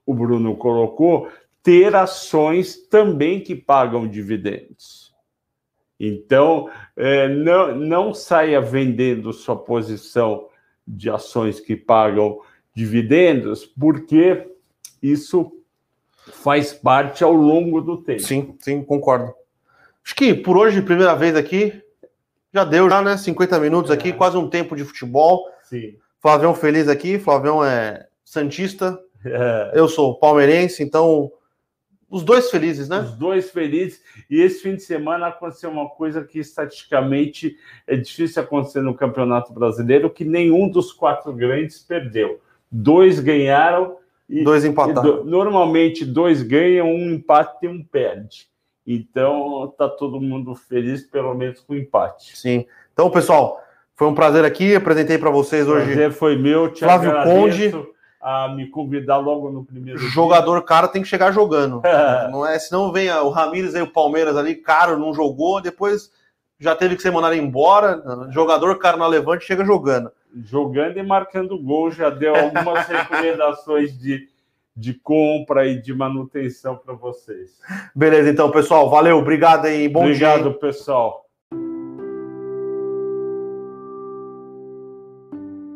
o Bruno colocou, ter ações também que pagam dividendos. Então, é, não, não saia vendendo sua posição de ações que pagam dividendos, porque isso faz parte ao longo do tempo. Sim, sim, concordo. Acho que por hoje, primeira vez aqui, já deu, já, né? 50 minutos aqui, é. quase um tempo de futebol. Sim. Flavião feliz aqui, Flavião é Santista. É. Eu sou palmeirense, então os dois felizes, né? Os dois felizes. E esse fim de semana aconteceu uma coisa que estatisticamente é difícil acontecer no Campeonato Brasileiro, que nenhum dos quatro grandes perdeu. Dois ganharam e dois empataram. Do, normalmente dois ganham, um empate e um perde. Então tá todo mundo feliz, pelo menos com o empate. Sim. Então, pessoal, Foi um prazer aqui, apresentei para vocês hoje. Prazer foi meu, te Flávio Conde. A me convidar logo no primeiro Jogador dia. caro tem que chegar jogando. não é, senão vem o Ramires e o Palmeiras ali, caro, não jogou, depois já teve que ser mandado embora. Jogador caro na Levante chega jogando. Jogando e marcando gol, já deu algumas recomendações de, de compra e de manutenção para vocês. Beleza, então, pessoal. Valeu, obrigado e bom obrigado, dia. Obrigado, pessoal.